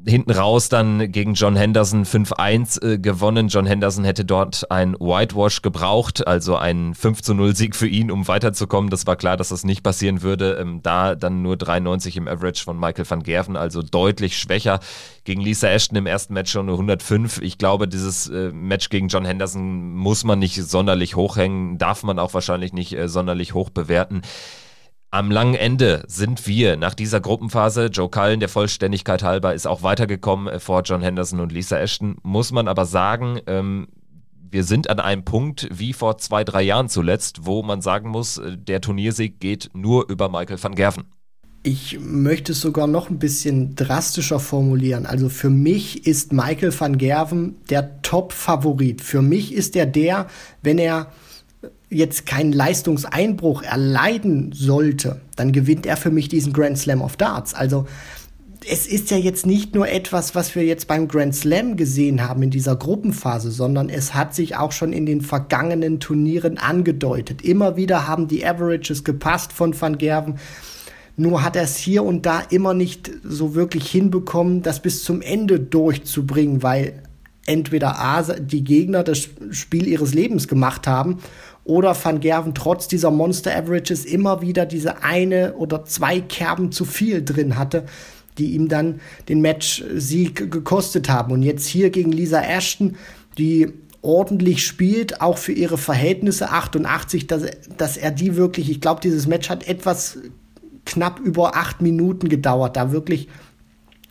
hinten raus dann gegen John Henderson 5-1 äh, gewonnen. John Henderson hätte dort ein Whitewash gebraucht, also ein 5-0-Sieg für ihn, um weiterzukommen. Das war klar, dass das nicht passieren würde. Ähm, da dann nur 93 im Average von Michael van Gerven, also deutlich schwächer. Gegen Lisa Ashton im ersten Match schon nur 105. Ich glaube, dieses äh, Match gegen John Henderson muss man nicht sonderlich hochhängen, darf man auch wahrscheinlich nicht äh, sonderlich hoch bewerten. Am langen Ende sind wir nach dieser Gruppenphase, Joe Cullen, der Vollständigkeit halber, ist auch weitergekommen äh, vor John Henderson und Lisa Ashton, muss man aber sagen, ähm, wir sind an einem Punkt wie vor zwei, drei Jahren zuletzt, wo man sagen muss, äh, der Turniersieg geht nur über Michael van Gerven. Ich möchte es sogar noch ein bisschen drastischer formulieren. Also für mich ist Michael van Gerven der Top-Favorit. Für mich ist er der, wenn er jetzt keinen Leistungseinbruch erleiden sollte, dann gewinnt er für mich diesen Grand Slam of Darts. Also es ist ja jetzt nicht nur etwas, was wir jetzt beim Grand Slam gesehen haben in dieser Gruppenphase, sondern es hat sich auch schon in den vergangenen Turnieren angedeutet. Immer wieder haben die Averages gepasst von Van Gerven. Nur hat er es hier und da immer nicht so wirklich hinbekommen, das bis zum Ende durchzubringen, weil entweder A, die Gegner das Spiel ihres Lebens gemacht haben oder Van Gerven trotz dieser Monster Averages immer wieder diese eine oder zwei Kerben zu viel drin hatte, die ihm dann den Match-Sieg gekostet haben. Und jetzt hier gegen Lisa Ashton, die ordentlich spielt, auch für ihre Verhältnisse 88, dass, dass er die wirklich, ich glaube, dieses Match hat etwas knapp über acht Minuten gedauert, da wirklich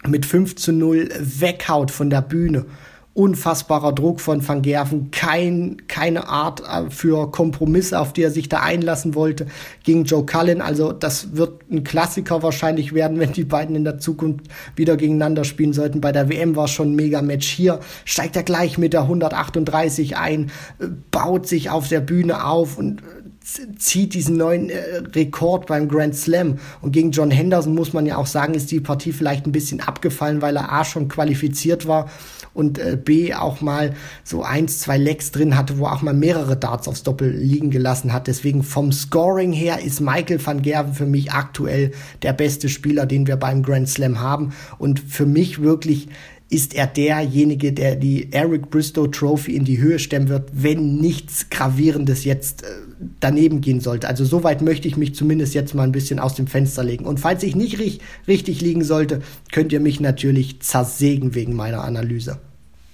mit 5 zu 0 weghaut von der Bühne unfassbarer Druck von Van Gerven, kein, keine Art äh, für Kompromisse, auf die er sich da einlassen wollte, gegen Joe Cullen. Also das wird ein Klassiker wahrscheinlich werden, wenn die beiden in der Zukunft wieder gegeneinander spielen sollten. Bei der WM war schon ein Mega-Match. Hier steigt er gleich mit der 138 ein, äh, baut sich auf der Bühne auf und äh, zieht diesen neuen äh, Rekord beim Grand Slam. Und gegen John Henderson muss man ja auch sagen, ist die Partie vielleicht ein bisschen abgefallen, weil er A schon qualifiziert war und äh, B auch mal so eins, zwei Lecks drin hatte, wo auch mal mehrere Darts aufs Doppel liegen gelassen hat. Deswegen vom Scoring her ist Michael van Gerven für mich aktuell der beste Spieler, den wir beim Grand Slam haben. Und für mich wirklich ist er derjenige, der die Eric Bristow Trophy in die Höhe stemmen wird, wenn nichts Gravierendes jetzt äh, daneben gehen sollte. Also soweit möchte ich mich zumindest jetzt mal ein bisschen aus dem Fenster legen. Und falls ich nicht ri richtig liegen sollte, könnt ihr mich natürlich zersägen wegen meiner Analyse.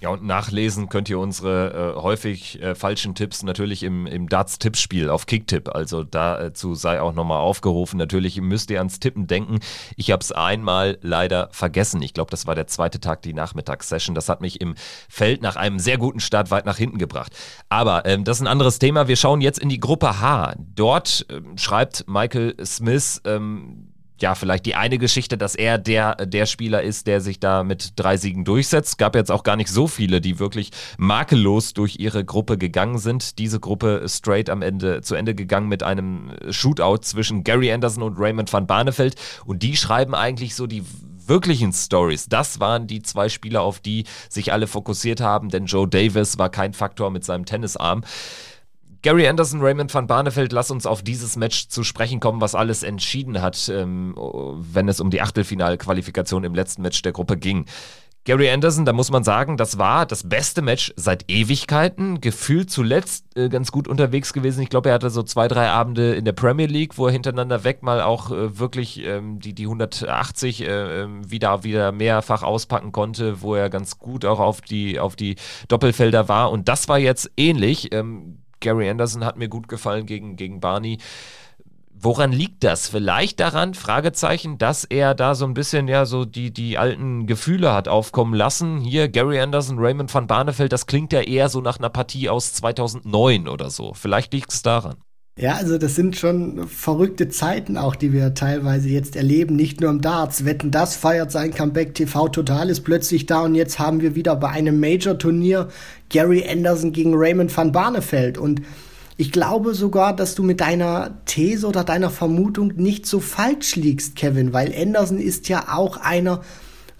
Ja, und nachlesen könnt ihr unsere äh, häufig äh, falschen Tipps natürlich im, im Darts-Tippspiel auf Kicktipp. Also dazu sei auch nochmal aufgerufen. Natürlich müsst ihr ans Tippen denken. Ich habe es einmal leider vergessen. Ich glaube, das war der zweite Tag, die Nachmittagssession. Das hat mich im Feld nach einem sehr guten Start weit nach hinten gebracht. Aber ähm, das ist ein anderes Thema. Wir schauen jetzt in die Gruppe H. Dort ähm, schreibt Michael Smith, ähm, ja, vielleicht die eine Geschichte, dass er der, der Spieler ist, der sich da mit drei Siegen durchsetzt. Gab jetzt auch gar nicht so viele, die wirklich makellos durch ihre Gruppe gegangen sind. Diese Gruppe straight am Ende zu Ende gegangen mit einem Shootout zwischen Gary Anderson und Raymond van Barneveld. Und die schreiben eigentlich so die wirklichen Stories. Das waren die zwei Spieler, auf die sich alle fokussiert haben, denn Joe Davis war kein Faktor mit seinem Tennisarm. Gary Anderson, Raymond van Barneveld, lass uns auf dieses Match zu sprechen kommen, was alles entschieden hat, ähm, wenn es um die Achtelfinalqualifikation im letzten Match der Gruppe ging. Gary Anderson, da muss man sagen, das war das beste Match seit Ewigkeiten. Gefühlt zuletzt äh, ganz gut unterwegs gewesen. Ich glaube, er hatte so zwei, drei Abende in der Premier League, wo er hintereinander weg mal auch äh, wirklich ähm, die, die 180 äh, ähm, wieder, wieder mehrfach auspacken konnte, wo er ganz gut auch auf die, auf die Doppelfelder war. Und das war jetzt ähnlich. Ähm, Gary Anderson hat mir gut gefallen gegen, gegen Barney. Woran liegt das? Vielleicht daran, Fragezeichen, dass er da so ein bisschen ja so die, die alten Gefühle hat aufkommen lassen. Hier Gary Anderson, Raymond van Barneveld, das klingt ja eher so nach einer Partie aus 2009 oder so. Vielleicht liegt es daran. Ja, also das sind schon verrückte Zeiten auch, die wir teilweise jetzt erleben, nicht nur im Darts. Wetten, das feiert sein Comeback TV Total ist plötzlich da und jetzt haben wir wieder bei einem Major-Turnier Gary Anderson gegen Raymond van Barneveld und ich glaube sogar, dass du mit deiner These oder deiner Vermutung nicht so falsch liegst, Kevin, weil Anderson ist ja auch einer,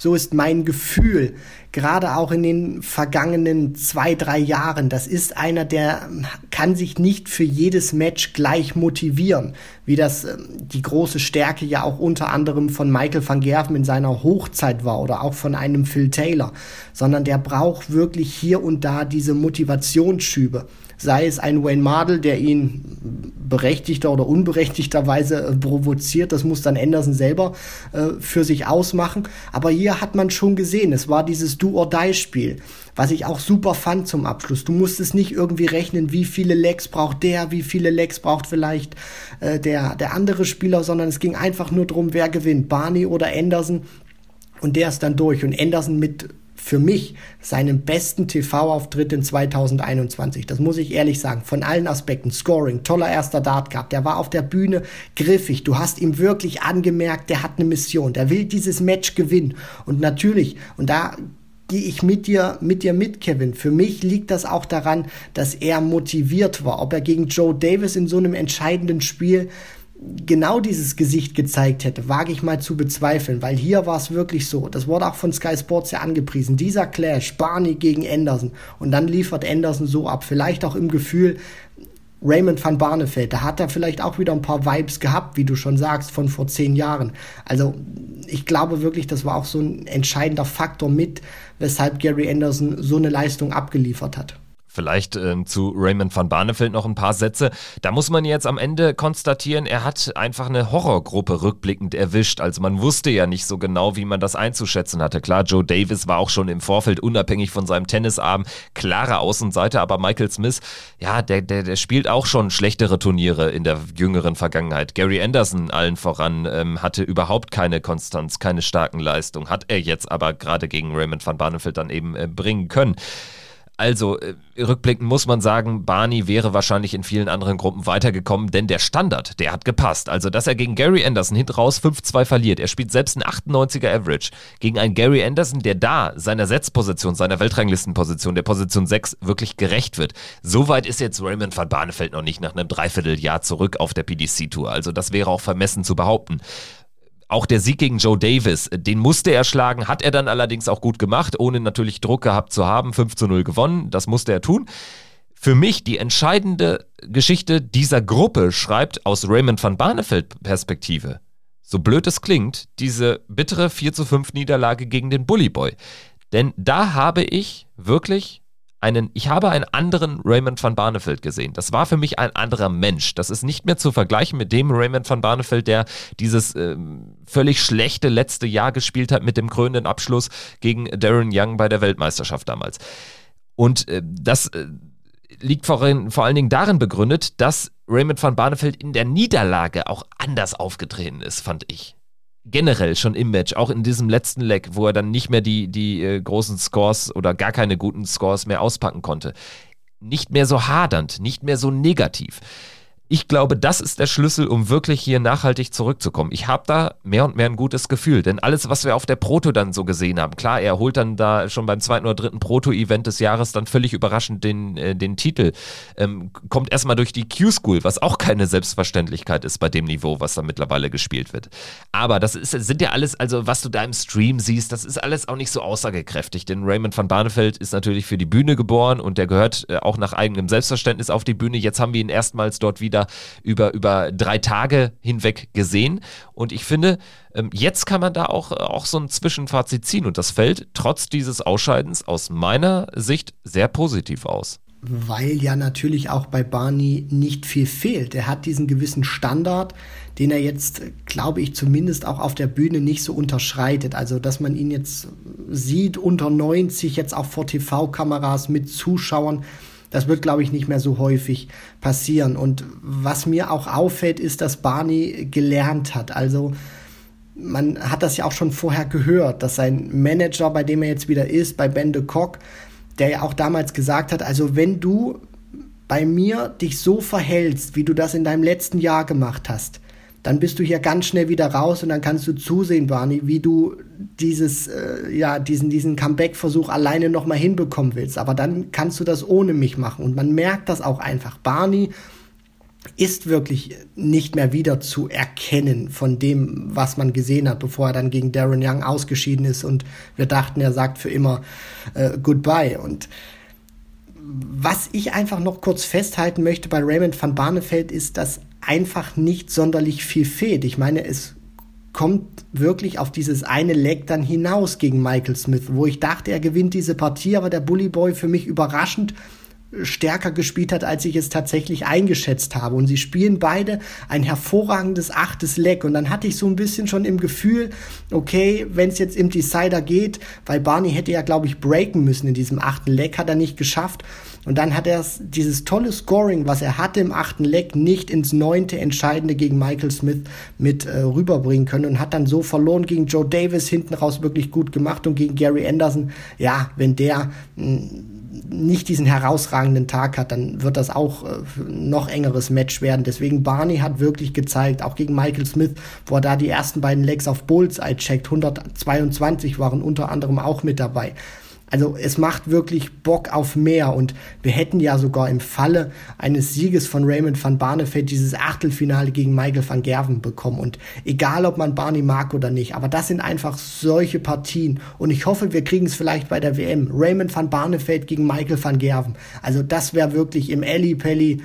so ist mein Gefühl, gerade auch in den vergangenen zwei, drei Jahren. Das ist einer, der kann sich nicht für jedes Match gleich motivieren, wie das ähm, die große Stärke ja auch unter anderem von Michael van Gerven in seiner Hochzeit war oder auch von einem Phil Taylor, sondern der braucht wirklich hier und da diese Motivationsschübe sei es ein Wayne Mardell, der ihn berechtigter oder unberechtigterweise äh, provoziert, das muss dann Anderson selber äh, für sich ausmachen. Aber hier hat man schon gesehen, es war dieses Do-or-Die-Spiel, was ich auch super fand zum Abschluss. Du musstest nicht irgendwie rechnen, wie viele Legs braucht der, wie viele Legs braucht vielleicht äh, der, der andere Spieler, sondern es ging einfach nur darum, wer gewinnt, Barney oder Anderson. Und der ist dann durch. Und Anderson mit für mich seinen besten TV-Auftritt in 2021. Das muss ich ehrlich sagen. Von allen Aspekten. Scoring, toller erster Dart gehabt. Der war auf der Bühne griffig. Du hast ihm wirklich angemerkt, der hat eine Mission. Der will dieses Match gewinnen. Und natürlich, und da gehe ich mit dir, mit dir mit, Kevin. Für mich liegt das auch daran, dass er motiviert war. Ob er gegen Joe Davis in so einem entscheidenden Spiel genau dieses Gesicht gezeigt hätte, wage ich mal zu bezweifeln, weil hier war es wirklich so. Das wurde auch von Sky Sports ja angepriesen. Dieser Clash, Barney gegen Anderson. Und dann liefert Anderson so ab. Vielleicht auch im Gefühl, Raymond van Barneveld, da hat er vielleicht auch wieder ein paar Vibes gehabt, wie du schon sagst, von vor zehn Jahren. Also ich glaube wirklich, das war auch so ein entscheidender Faktor mit, weshalb Gary Anderson so eine Leistung abgeliefert hat. Vielleicht äh, zu Raymond van Barneveld noch ein paar Sätze. Da muss man jetzt am Ende konstatieren, er hat einfach eine Horrorgruppe rückblickend erwischt. Also man wusste ja nicht so genau, wie man das einzuschätzen hatte. Klar, Joe Davis war auch schon im Vorfeld unabhängig von seinem Tennisarm klare Außenseite, aber Michael Smith, ja, der, der, der spielt auch schon schlechtere Turniere in der jüngeren Vergangenheit. Gary Anderson allen voran ähm, hatte überhaupt keine Konstanz, keine starken Leistungen, hat er jetzt aber gerade gegen Raymond van Barneveld dann eben äh, bringen können. Also, äh, rückblickend muss man sagen, Barney wäre wahrscheinlich in vielen anderen Gruppen weitergekommen, denn der Standard, der hat gepasst. Also, dass er gegen Gary Anderson hinten raus 5-2 verliert. Er spielt selbst einen 98er Average gegen einen Gary Anderson, der da seiner Setzposition, seiner Weltranglistenposition, der Position 6 wirklich gerecht wird. Soweit ist jetzt Raymond van Barneveld noch nicht nach einem Dreivierteljahr zurück auf der PDC-Tour. Also, das wäre auch vermessen zu behaupten. Auch der Sieg gegen Joe Davis, den musste er schlagen, hat er dann allerdings auch gut gemacht, ohne natürlich Druck gehabt zu haben. 5 zu 0 gewonnen, das musste er tun. Für mich die entscheidende Geschichte dieser Gruppe schreibt aus Raymond van Barneveld Perspektive. So blöd es klingt, diese bittere 4 zu 5 Niederlage gegen den Bully Boy. Denn da habe ich wirklich einen, ich habe einen anderen Raymond van Barneveld gesehen. Das war für mich ein anderer Mensch. Das ist nicht mehr zu vergleichen mit dem Raymond van Barneveld, der dieses ähm, völlig schlechte letzte Jahr gespielt hat mit dem krönenden Abschluss gegen Darren Young bei der Weltmeisterschaft damals. Und äh, das äh, liegt vor, vor allen Dingen darin begründet, dass Raymond van Barneveld in der Niederlage auch anders aufgetreten ist, fand ich generell schon im Match, auch in diesem letzten Leg, wo er dann nicht mehr die, die äh, großen Scores oder gar keine guten Scores mehr auspacken konnte. Nicht mehr so hadernd, nicht mehr so negativ ich glaube, das ist der Schlüssel, um wirklich hier nachhaltig zurückzukommen. Ich habe da mehr und mehr ein gutes Gefühl, denn alles, was wir auf der Proto dann so gesehen haben, klar, er holt dann da schon beim zweiten oder dritten Proto-Event des Jahres dann völlig überraschend den, äh, den Titel, ähm, kommt erstmal durch die Q-School, was auch keine Selbstverständlichkeit ist bei dem Niveau, was da mittlerweile gespielt wird. Aber das ist, sind ja alles, also was du da im Stream siehst, das ist alles auch nicht so aussagekräftig, denn Raymond van Barneveld ist natürlich für die Bühne geboren und der gehört äh, auch nach eigenem Selbstverständnis auf die Bühne. Jetzt haben wir ihn erstmals dort wieder ja über, über drei Tage hinweg gesehen. Und ich finde, ähm, jetzt kann man da auch, auch so ein Zwischenfazit ziehen. Und das fällt trotz dieses Ausscheidens aus meiner Sicht sehr positiv aus weil ja natürlich auch bei Barney nicht viel fehlt. Er hat diesen gewissen Standard, den er jetzt, glaube ich, zumindest auch auf der Bühne nicht so unterschreitet. Also, dass man ihn jetzt sieht unter 90, jetzt auch vor TV-Kameras mit Zuschauern, das wird, glaube ich, nicht mehr so häufig passieren. Und was mir auch auffällt, ist, dass Barney gelernt hat. Also, man hat das ja auch schon vorher gehört, dass sein Manager, bei dem er jetzt wieder ist, bei Ben de Kock, der ja auch damals gesagt hat, also wenn du bei mir dich so verhältst, wie du das in deinem letzten Jahr gemacht hast, dann bist du hier ganz schnell wieder raus und dann kannst du zusehen, Barney, wie du dieses, äh, ja, diesen, diesen Comeback-Versuch alleine nochmal hinbekommen willst. Aber dann kannst du das ohne mich machen. Und man merkt das auch einfach. Barney ist wirklich nicht mehr wieder zu erkennen von dem, was man gesehen hat, bevor er dann gegen Darren Young ausgeschieden ist und wir dachten, er sagt für immer äh, Goodbye. Und was ich einfach noch kurz festhalten möchte bei Raymond van Barneveld ist, dass einfach nicht sonderlich viel fehlt. Ich meine, es kommt wirklich auf dieses eine Leck dann hinaus gegen Michael Smith, wo ich dachte, er gewinnt diese Partie, aber der Bully Boy für mich überraschend stärker gespielt hat, als ich es tatsächlich eingeschätzt habe. Und sie spielen beide ein hervorragendes achtes Leck. Und dann hatte ich so ein bisschen schon im Gefühl, okay, wenn es jetzt im Decider geht, weil Barney hätte ja, glaube ich, breaken müssen in diesem achten Leck, hat er nicht geschafft. Und dann hat er dieses tolle Scoring, was er hatte im achten Leck, nicht ins neunte Entscheidende gegen Michael Smith mit äh, rüberbringen können und hat dann so verloren gegen Joe Davis hinten raus wirklich gut gemacht und gegen Gary Anderson. Ja, wenn der mh, nicht diesen herausragenden Tag hat, dann wird das auch äh, noch engeres Match werden. Deswegen Barney hat wirklich gezeigt, auch gegen Michael Smith, wo er da die ersten beiden Legs auf Bullseye checkt, 122 waren unter anderem auch mit dabei. Also es macht wirklich Bock auf mehr und wir hätten ja sogar im Falle eines Sieges von Raymond van Barneveld dieses Achtelfinale gegen Michael van Gerven bekommen und egal ob man Barney mag oder nicht, aber das sind einfach solche Partien und ich hoffe, wir kriegen es vielleicht bei der WM. Raymond van Barneveld gegen Michael van Gerven. Also das wäre wirklich im Ellie Pelli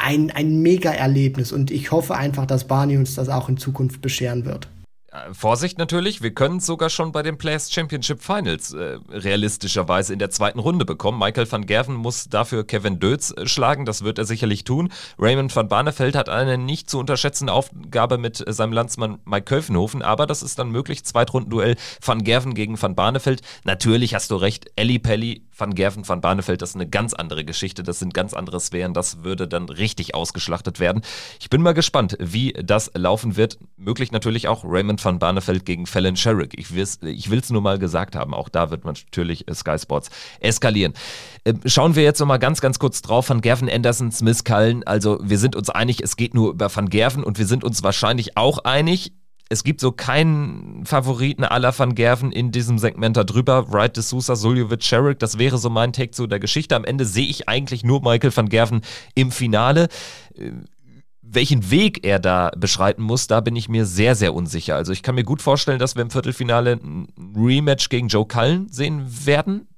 ein, ein Mega-Erlebnis und ich hoffe einfach, dass Barney uns das auch in Zukunft bescheren wird. Vorsicht natürlich, wir können es sogar schon bei den Players Championship Finals äh, realistischerweise in der zweiten Runde bekommen. Michael van Gerven muss dafür Kevin Dötz äh, schlagen, das wird er sicherlich tun. Raymond van Barneveld hat eine nicht zu unterschätzende Aufgabe mit äh, seinem Landsmann Mike Köfenhofen, aber das ist dann möglich. Zweitrundenduell van Gerven gegen van Barneveld. Natürlich hast du recht, Ellie Pelli, van Gerven, van Barneveld, das ist eine ganz andere Geschichte, das sind ganz andere Sphären, das würde dann richtig ausgeschlachtet werden. Ich bin mal gespannt, wie das laufen wird. Möglich natürlich auch Raymond van Barneveld gegen Fallon Sherrick. Ich will es nur mal gesagt haben, auch da wird man natürlich äh, Sky Sports eskalieren. Ähm, schauen wir jetzt nochmal ganz, ganz kurz drauf. Van Gerven, Anderson, Smith, Cullen. Also wir sind uns einig, es geht nur über Van Gerven und wir sind uns wahrscheinlich auch einig, es gibt so keinen Favoriten aller Van Gerven in diesem Segment da drüber. Wright, De Sousa, Suljovic, Sherrick, das wäre so mein Take zu der Geschichte. Am Ende sehe ich eigentlich nur Michael van Gerven im Finale. Äh, welchen Weg er da beschreiten muss, da bin ich mir sehr, sehr unsicher. Also ich kann mir gut vorstellen, dass wir im Viertelfinale ein Rematch gegen Joe Cullen sehen werden.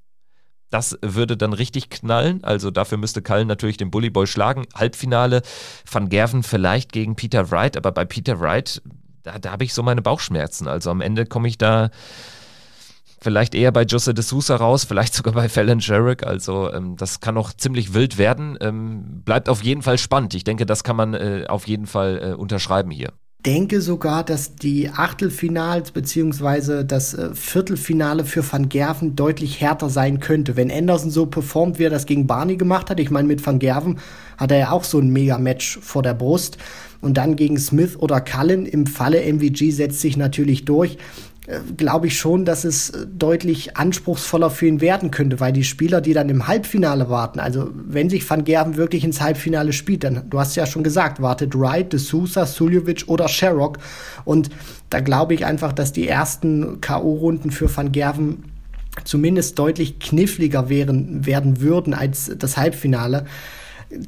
Das würde dann richtig knallen. Also dafür müsste Cullen natürlich den Bullyboy schlagen. Halbfinale Van Gerven vielleicht gegen Peter Wright, aber bei Peter Wright da, da habe ich so meine Bauchschmerzen. Also am Ende komme ich da vielleicht eher bei Jose de Sousa raus, vielleicht sogar bei Fallon Sherrick. Also ähm, das kann noch ziemlich wild werden. Ähm, bleibt auf jeden Fall spannend. Ich denke, das kann man äh, auf jeden Fall äh, unterschreiben hier denke sogar, dass die Achtelfinals beziehungsweise das äh, Viertelfinale für Van Gerven deutlich härter sein könnte. Wenn Anderson so performt, wie er das gegen Barney gemacht hat, ich meine, mit Van Gerven hat er ja auch so ein Mega-Match vor der Brust. Und dann gegen Smith oder Cullen im Falle MVG setzt sich natürlich durch. Äh, glaube ich schon, dass es äh, deutlich anspruchsvoller für ihn werden könnte, weil die Spieler, die dann im Halbfinale warten, also wenn sich Van Gerven wirklich ins Halbfinale spielt, dann, du hast ja schon gesagt, wartet Wright, De Sousa, Suljovic oder Sherrock und da glaube ich einfach, dass die ersten K.O.-Runden für Van Gerven zumindest deutlich kniffliger wären, werden würden als das Halbfinale.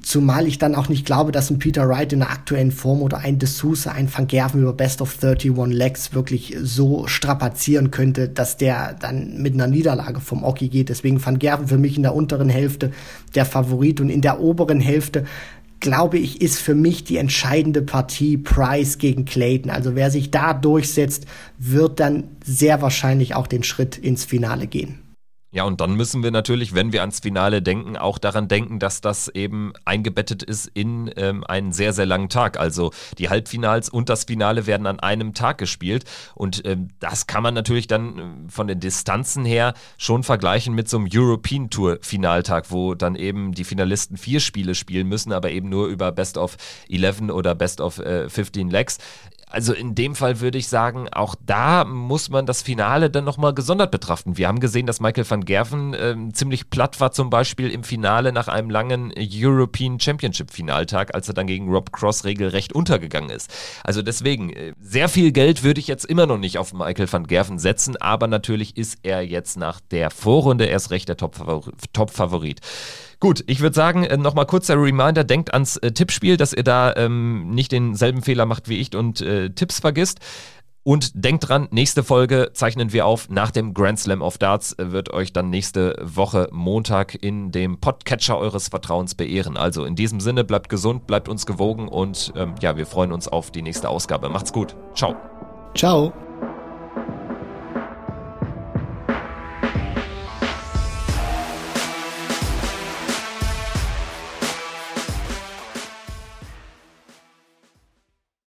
Zumal ich dann auch nicht glaube, dass ein Peter Wright in der aktuellen Form oder ein D'Souza, ein Van Gerven über Best of 31 Legs wirklich so strapazieren könnte, dass der dann mit einer Niederlage vom Oki geht. Deswegen Van Gerven für mich in der unteren Hälfte der Favorit und in der oberen Hälfte glaube ich, ist für mich die entscheidende Partie Price gegen Clayton. Also wer sich da durchsetzt, wird dann sehr wahrscheinlich auch den Schritt ins Finale gehen. Ja, und dann müssen wir natürlich, wenn wir ans Finale denken, auch daran denken, dass das eben eingebettet ist in ähm, einen sehr, sehr langen Tag. Also die Halbfinals und das Finale werden an einem Tag gespielt. Und ähm, das kann man natürlich dann äh, von den Distanzen her schon vergleichen mit so einem European Tour Finaltag, wo dann eben die Finalisten vier Spiele spielen müssen, aber eben nur über Best of 11 oder Best of äh, 15 Legs. Also in dem Fall würde ich sagen, auch da muss man das Finale dann nochmal gesondert betrachten. Wir haben gesehen, dass Michael van Gerven äh, ziemlich platt war, zum Beispiel im Finale nach einem langen European Championship Finaltag, als er dann gegen Rob Cross regelrecht untergegangen ist. Also deswegen, äh, sehr viel Geld würde ich jetzt immer noch nicht auf Michael van Gerven setzen, aber natürlich ist er jetzt nach der Vorrunde erst recht der Top-Favorit. Top Gut, ich würde sagen, äh, nochmal kurzer Reminder, denkt ans äh, Tippspiel, dass ihr da ähm, nicht denselben Fehler macht wie ich und äh, Tipps vergisst. Und denkt dran, nächste Folge zeichnen wir auf. Nach dem Grand Slam of Darts äh, wird euch dann nächste Woche Montag in dem Podcatcher eures Vertrauens beehren. Also in diesem Sinne, bleibt gesund, bleibt uns gewogen und ähm, ja, wir freuen uns auf die nächste Ausgabe. Macht's gut. Ciao. Ciao.